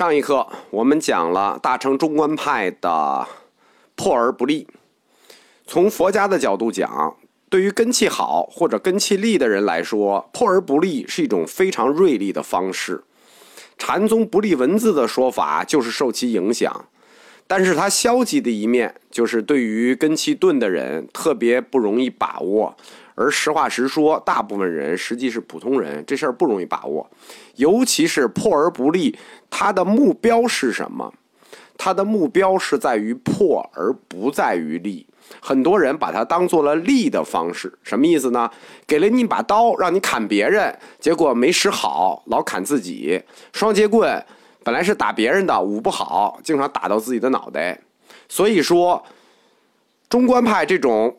上一课我们讲了大乘中观派的破而不立。从佛家的角度讲，对于根气好或者根气利的人来说，破而不立是一种非常锐利的方式。禅宗不立文字的说法就是受其影响，但是它消极的一面就是对于根气钝的人特别不容易把握。而实话实说，大部分人实际是普通人，这事儿不容易把握。尤其是破而不立，他的目标是什么？他的目标是在于破而不在于立。很多人把它当做了立的方式，什么意思呢？给了你一把刀，让你砍别人，结果没使好，老砍自己。双截棍本来是打别人的，舞不好，经常打到自己的脑袋。所以说，中观派这种。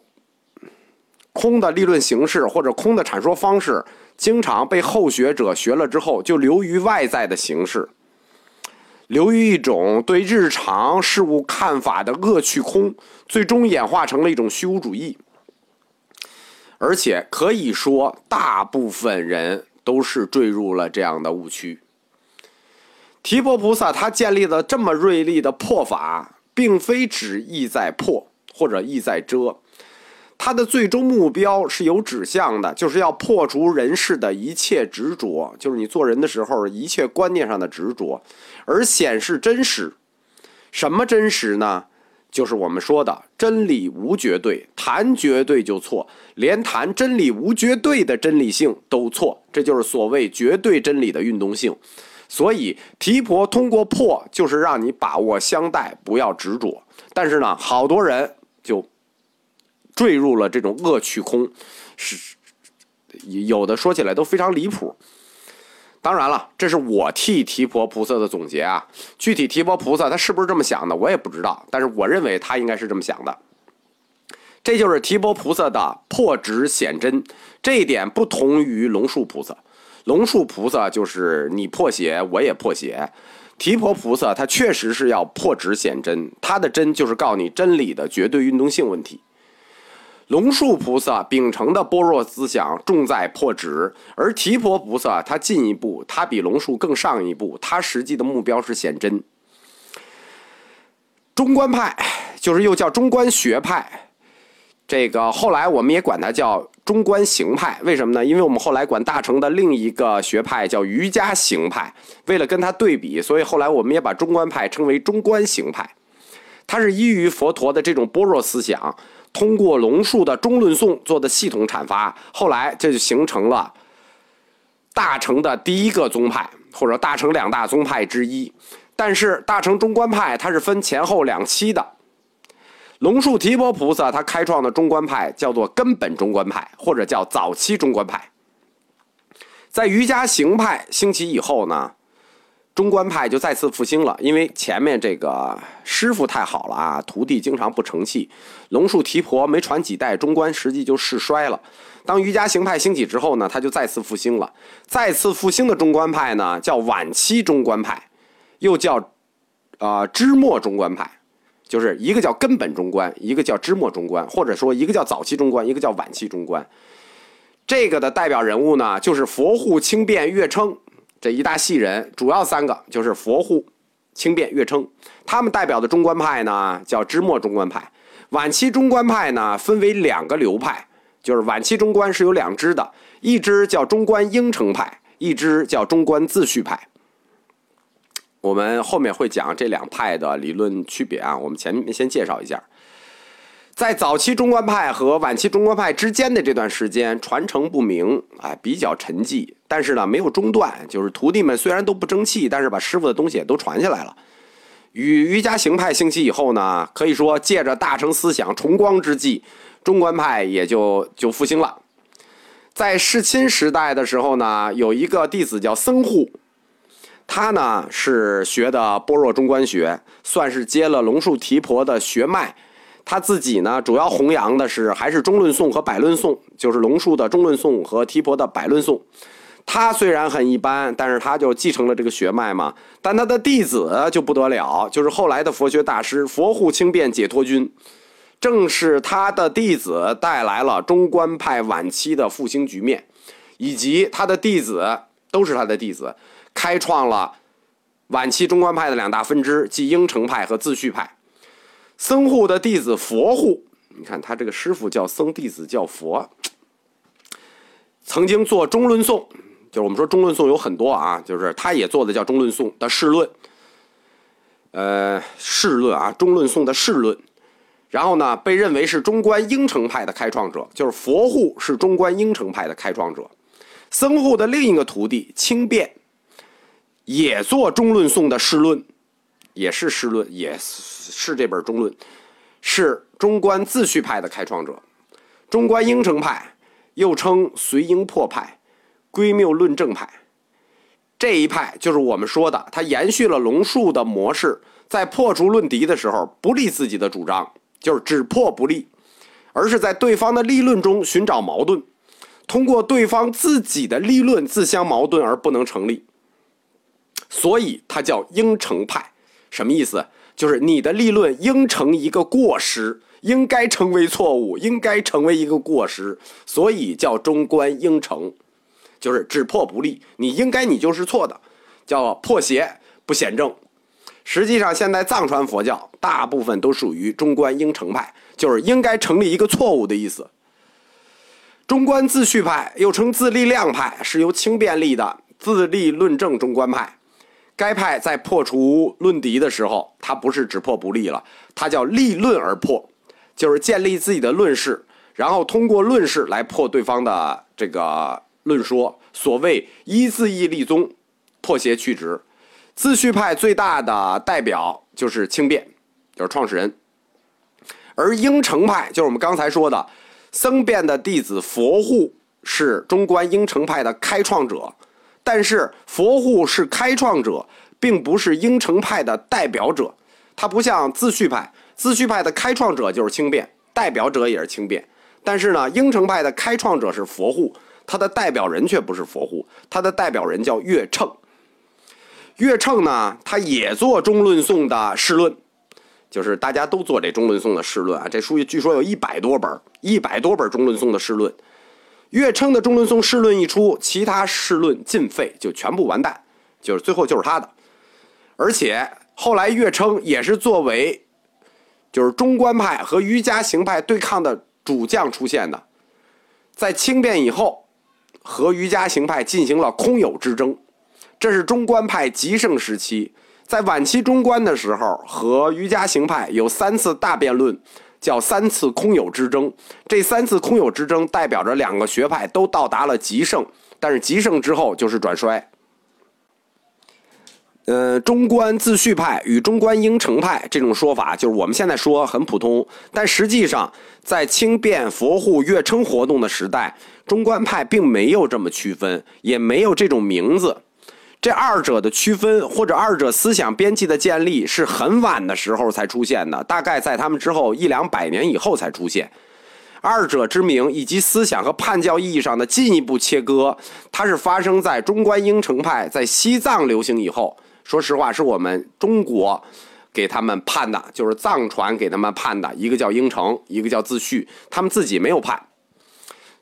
空的立论形式或者空的阐说方式，经常被后学者学了之后，就流于外在的形式，流于一种对日常事物看法的恶趣空，最终演化成了一种虚无主义。而且可以说，大部分人都是坠入了这样的误区。提婆菩萨他建立了这么锐利的破法，并非只意在破或者意在遮。他的最终目标是有指向的，就是要破除人世的一切执着，就是你做人的时候一切观念上的执着，而显示真实。什么真实呢？就是我们说的真理无绝对，谈绝对就错，连谈真理无绝对的真理性都错，这就是所谓绝对真理的运动性。所以提婆通过破，就是让你把握相待，不要执着。但是呢，好多人就。坠入了这种恶趣空，是有的说起来都非常离谱。当然了，这是我替提婆菩萨的总结啊。具体提婆菩萨他是不是这么想的，我也不知道。但是我认为他应该是这么想的。这就是提婆菩萨的破执显真，这一点不同于龙树菩萨。龙树菩萨就是你破邪，我也破邪。提婆菩萨他确实是要破执显真，他的真就是告你真理的绝对运动性问题。龙树菩萨秉承的般若思想重在破执，而提婆菩萨他进一步，他比龙树更上一步，他实际的目标是显真。中观派就是又叫中观学派，这个后来我们也管它叫中观行派，为什么呢？因为我们后来管大乘的另一个学派叫瑜伽行派，为了跟它对比，所以后来我们也把中观派称为中观行派。它是依于佛陀的这种般若思想。通过龙树的中论颂做的系统阐发，后来这就形成了大乘的第一个宗派，或者大乘两大宗派之一。但是大乘中观派它是分前后两期的。龙树提婆菩萨他开创的中观派叫做根本中观派，或者叫早期中观派。在瑜伽行派兴起以后呢？中观派就再次复兴了，因为前面这个师傅太好了啊，徒弟经常不成器。龙树提婆没传几代，中观实际就世衰了。当瑜伽行派兴起之后呢，他就再次复兴了。再次复兴的中观派呢，叫晚期中观派，又叫啊支末中观派，就是一个叫根本中观，一个叫支末中观，或者说一个叫早期中观，一个叫晚期中观。这个的代表人物呢，就是佛护清辩月称。这一大系人，主要三个就是佛护、清辩、月称，他们代表的中观派呢叫支末中观派。晚期中观派呢分为两个流派，就是晚期中观是有两支的，一支叫中观应成派，一支叫中观自序派。我们后面会讲这两派的理论区别啊，我们前面先介绍一下。在早期中观派和晚期中观派之间的这段时间，传承不明，哎，比较沉寂。但是呢，没有中断，就是徒弟们虽然都不争气，但是把师傅的东西也都传下来了。与瑜伽行派兴起以后呢，可以说借着大乘思想重光之际，中观派也就就复兴了。在世亲时代的时候呢，有一个弟子叫僧护，他呢是学的般若中观学，算是接了龙树提婆的学脉。他自己呢，主要弘扬的是还是中论颂和百论颂，就是龙树的中论颂和提婆的百论颂。他虽然很一般，但是他就继承了这个血脉嘛。但他的弟子就不得了，就是后来的佛学大师佛护清辩解脱君，正是他的弟子带来了中观派晚期的复兴局面，以及他的弟子都是他的弟子，开创了晚期中观派的两大分支，即应成派和自序派。僧护的弟子佛护，你看他这个师傅叫僧，弟子叫佛，曾经做中论颂，就是我们说中论颂有很多啊，就是他也做的叫中论颂的释论，呃，释论啊，中论颂的释论。然后呢，被认为是中观应成派的开创者，就是佛护是中观应成派的开创者。僧护的另一个徒弟清辩，也做中论颂的释论，也是释论，也是这本中论，是中观自序派的开创者。中观应成派又称随应破派、归谬论证派，这一派就是我们说的，他延续了龙树的模式，在破除论敌的时候不立自己的主张。就是只破不立，而是在对方的立论中寻找矛盾，通过对方自己的立论自相矛盾而不能成立，所以它叫应成派。什么意思？就是你的立论应成一个过失，应该成为错误，应该成为一个过失，所以叫中观应成，就是只破不立。你应该你就是错的，叫破邪不显正。实际上，现在藏传佛教大部分都属于中观应成派，就是应该成立一个错误的意思。中观自序派又称自立量派，是由清辩立的自立论证中观派。该派在破除论敌的时候，他不是只破不立了，他叫立论而破，就是建立自己的论事，然后通过论事来破对方的这个论说。所谓一字义立宗，破邪去直。自序派最大的代表就是清辩，就是创始人，而应成派就是我们刚才说的僧辩的弟子佛护是中观应成派的开创者，但是佛护是开创者，并不是应成派的代表者，他不像自序派，自序派的开创者就是轻辩，代表者也是轻辩，但是呢，应成派的开创者是佛护，他的代表人却不是佛护，他的代表人叫岳称。岳称呢，他也做中论颂的释论，就是大家都做这中论颂的释论啊。这书据说有一百多本，一百多本中论颂的释论。岳称的中论颂释论一出，其他释论尽废，就全部完蛋，就是最后就是他的。而且后来岳称也是作为，就是中观派和瑜伽行派对抗的主将出现的，在清变以后，和瑜伽行派进行了空有之争。这是中观派极盛时期，在晚期中观的时候，和瑜伽行派有三次大辩论，叫三次空有之争。这三次空有之争代表着两个学派都到达了极盛，但是极盛之后就是转衰。呃，中观自序派与中观应成派这种说法，就是我们现在说很普通，但实际上在清辩佛护月称活动的时代，中观派并没有这么区分，也没有这种名字。这二者的区分，或者二者思想边际的建立，是很晚的时候才出现的，大概在他们之后一两百年以后才出现。二者之名以及思想和判教意义上的进一步切割，它是发生在中观应成派在西藏流行以后。说实话，是我们中国给他们判的，就是藏传给他们判的，一个叫应成，一个叫自序，他们自己没有判。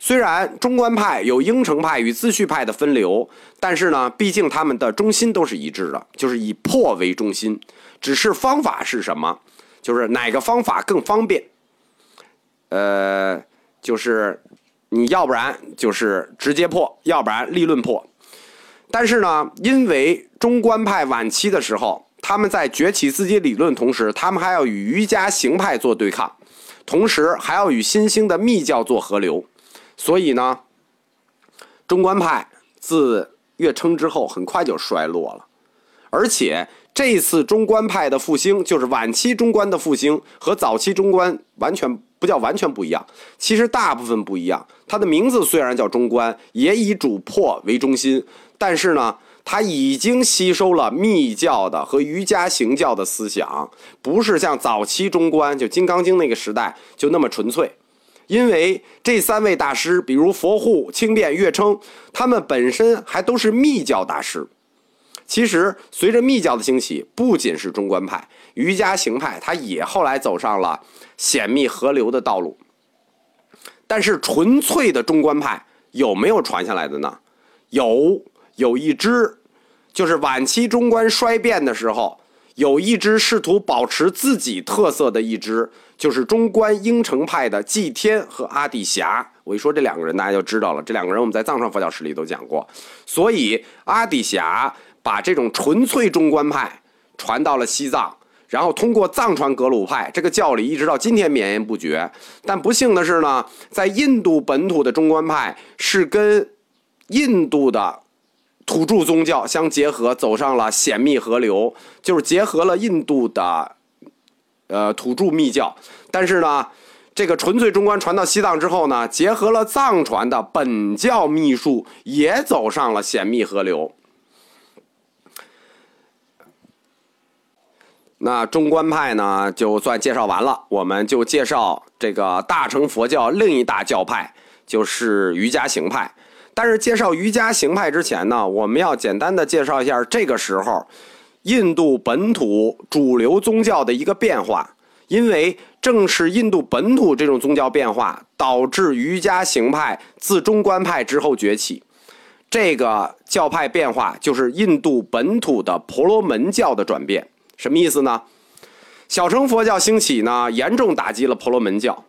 虽然中观派有应成派与自序派的分流，但是呢，毕竟他们的中心都是一致的，就是以破为中心。只是方法是什么，就是哪个方法更方便。呃，就是你要不然就是直接破，要不然立论破。但是呢，因为中观派晚期的时候，他们在崛起自己理论同时，他们还要与瑜伽行派做对抗，同时还要与新兴的密教做合流。所以呢，中观派自月称之后很快就衰落了，而且这次中观派的复兴，就是晚期中观的复兴，和早期中观完全不叫完全不一样，其实大部分不一样。它的名字虽然叫中观，也以主破为中心，但是呢，它已经吸收了密教的和瑜伽行教的思想，不是像早期中观就《金刚经》那个时代就那么纯粹。因为这三位大师，比如佛护、清辩、月称，他们本身还都是密教大师。其实，随着密教的兴起，不仅是中观派、瑜伽行派，他也后来走上了显密合流的道路。但是，纯粹的中观派有没有传下来的呢？有，有一支就是晚期中观衰变的时候，有一支试图保持自己特色的一支，就是中观应成派的祭天和阿底峡。我一说这两个人，大家就知道了。这两个人我们在藏传佛教史里都讲过。所以阿底峡把这种纯粹中观派传到了西藏。然后通过藏传格鲁派这个教理，一直到今天绵延不绝。但不幸的是呢，在印度本土的中观派是跟印度的土著宗教相结合，走上了显密合流，就是结合了印度的呃土著密教。但是呢，这个纯粹中观传到西藏之后呢，结合了藏传的本教秘术，也走上了显密合流。那中观派呢，就算介绍完了，我们就介绍这个大乘佛教另一大教派，就是瑜伽行派。但是介绍瑜伽行派之前呢，我们要简单的介绍一下这个时候印度本土主流宗教的一个变化，因为正是印度本土这种宗教变化，导致瑜伽行派自中观派之后崛起。这个教派变化就是印度本土的婆罗门教的转变。什么意思呢？小乘佛教兴起呢，严重打击了婆罗门教，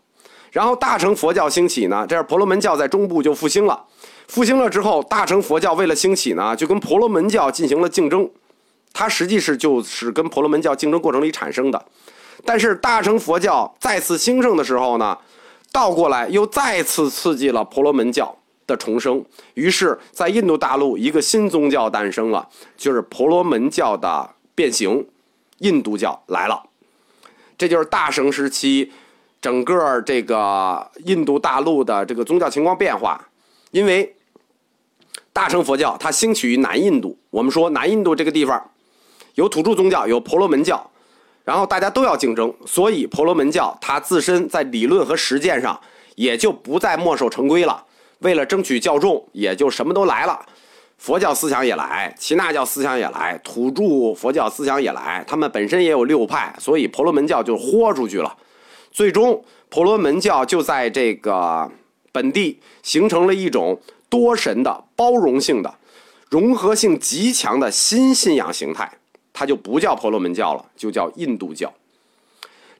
然后大乘佛教兴起呢，这样婆罗门教在中部就复兴了。复兴了之后，大乘佛教为了兴起呢，就跟婆罗门教进行了竞争。它实际是就是跟婆罗门教竞争过程里产生的。但是大乘佛教再次兴盛的时候呢，倒过来又再次刺激了婆罗门教的重生。于是，在印度大陆一个新宗教诞生了，就是婆罗门教的变形。印度教来了，这就是大乘时期整个这个印度大陆的这个宗教情况变化。因为大乘佛教它兴起于南印度，我们说南印度这个地方有土著宗教，有婆罗门教，然后大家都要竞争，所以婆罗门教它自身在理论和实践上也就不再墨守成规了。为了争取教众，也就什么都来了。佛教思想也来，耆那教思想也来，土著佛教思想也来。他们本身也有六派，所以婆罗门教就豁出去了。最终，婆罗门教就在这个本地形成了一种多神的、包容性的、融合性极强的新信仰形态。它就不叫婆罗门教了，就叫印度教。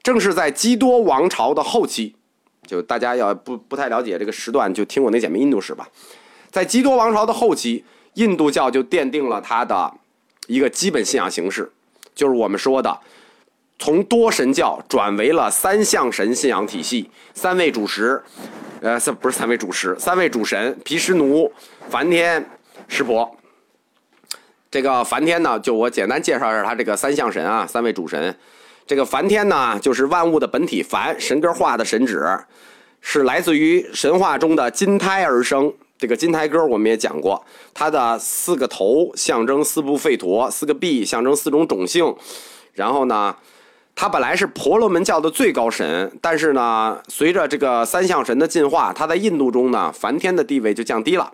正是在基多王朝的后期，就大家要不不太了解这个时段，就听我那简明印度史吧。在基多王朝的后期。印度教就奠定了它的一个基本信仰形式，就是我们说的从多神教转为了三相神信仰体系，三位主神，呃，不是三位主神，三位主神毗湿奴、梵天、湿婆。这个梵天呢，就我简单介绍一下他这个三相神啊，三位主神。这个梵天呢，就是万物的本体，梵神根化的神指，是来自于神话中的金胎而生。这个金胎歌我们也讲过，它的四个头象征四部吠陀，四个臂象征四种种姓。然后呢，他本来是婆罗门教的最高神，但是呢，随着这个三相神的进化，他在印度中呢，梵天的地位就降低了，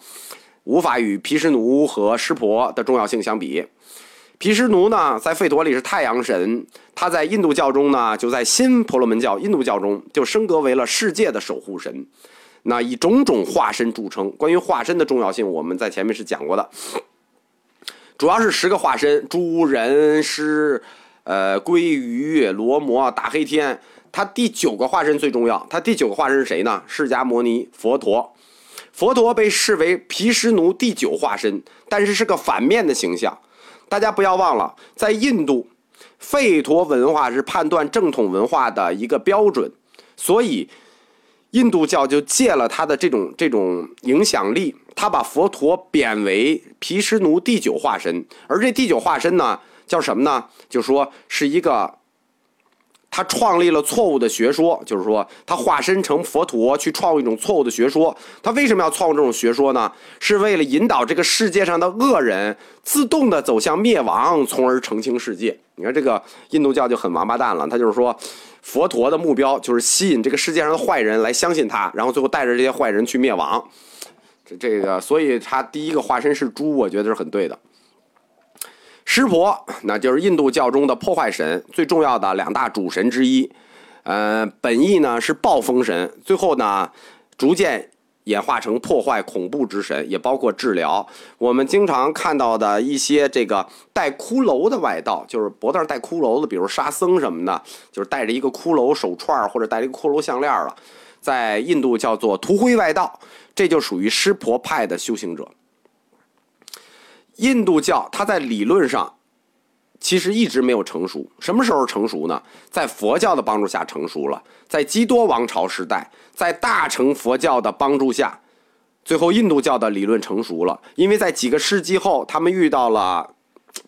无法与毗湿奴和湿婆的重要性相比。毗湿奴呢，在吠陀里是太阳神，他在印度教中呢，就在新婆罗门教印度教中就升格为了世界的守护神。那以种种化身著称。关于化身的重要性，我们在前面是讲过的，主要是十个化身：猪、人、狮、呃、龟、鱼、罗摩、大黑天。他第九个化身最重要。他第九个化身是谁呢？释迦牟尼佛陀。佛陀被视为毗湿奴第九化身，但是是个反面的形象。大家不要忘了，在印度，吠陀文化是判断正统文化的一个标准，所以。印度教就借了他的这种这种影响力，他把佛陀贬为毗湿奴第九化身，而这第九化身呢，叫什么呢？就说是一个，他创立了错误的学说，就是说他化身成佛陀去创一种错误的学说。他为什么要创这种学说呢？是为了引导这个世界上的恶人自动的走向灭亡，从而澄清世界。你看这个印度教就很王八蛋了，他就是说。佛陀的目标就是吸引这个世界上的坏人来相信他，然后最后带着这些坏人去灭亡。这这个，所以他第一个化身是猪，我觉得是很对的。湿婆，那就是印度教中的破坏神，最重要的两大主神之一。呃，本意呢是暴风神，最后呢逐渐演化成破坏恐怖之神，也包括治疗。我们经常看到的一些这个带骷髅的外道，就是脖子上带骷髅的，比如沙僧什么的，就是带着一个骷髅手串或者带着一个骷髅项链了，在印度叫做涂灰外道，这就属于湿婆派的修行者。印度教它在理论上其实一直没有成熟，什么时候成熟呢？在佛教的帮助下成熟了，在基多王朝时代，在大乘佛教的帮助下，最后印度教的理论成熟了。因为在几个世纪后，他们遇到了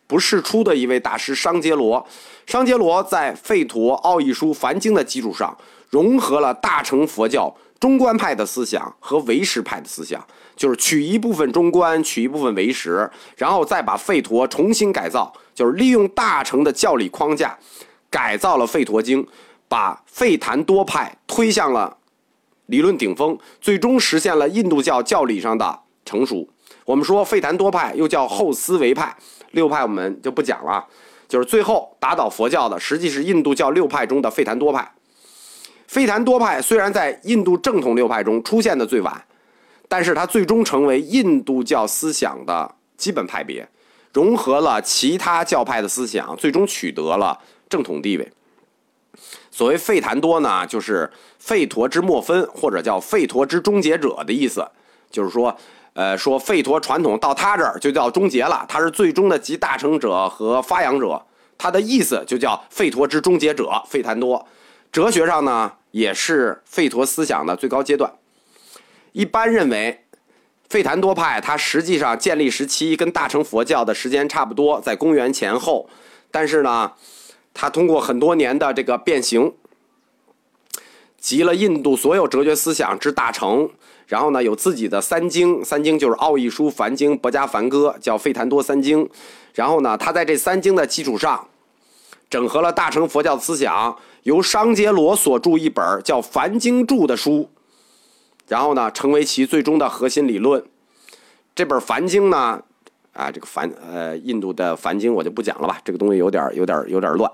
不世出的一位大师商杰罗，商杰罗在吠陀、奥义书、梵经的基础上，融合了大乘佛教中观派的思想和唯识派的思想。就是取一部分中观，取一部分唯识，然后再把吠陀重新改造，就是利用大乘的教理框架，改造了吠陀经，把吠檀多派推向了理论顶峰，最终实现了印度教教理上的成熟。我们说吠檀多派又叫后思维派，六派我们就不讲了，就是最后打倒佛教的，实际是印度教六派中的吠檀多派。吠檀多派虽然在印度正统六派中出现的最晚。但是它最终成为印度教思想的基本派别，融合了其他教派的思想，最终取得了正统地位。所谓费檀多呢，就是费陀之末分，或者叫费陀之终结者的意思。就是说，呃，说费陀传统到他这儿就叫终结了，他是最终的集大成者和发扬者，他的意思就叫费陀之终结者，费檀多。哲学上呢，也是费陀思想的最高阶段。一般认为，吠檀多派它实际上建立时期跟大乘佛教的时间差不多，在公元前后。但是呢，它通过很多年的这个变形，集了印度所有哲学思想之大成，然后呢有自己的三经，三经就是奥义书、梵经、博伽梵歌，叫吠檀多三经。然后呢，他在这三经的基础上，整合了大乘佛教思想，由商杰罗所著一本叫《梵经注》的书。然后呢，成为其最终的核心理论。这本梵经呢，啊，这个梵呃，印度的梵经我就不讲了吧，这个东西有点有点有点乱。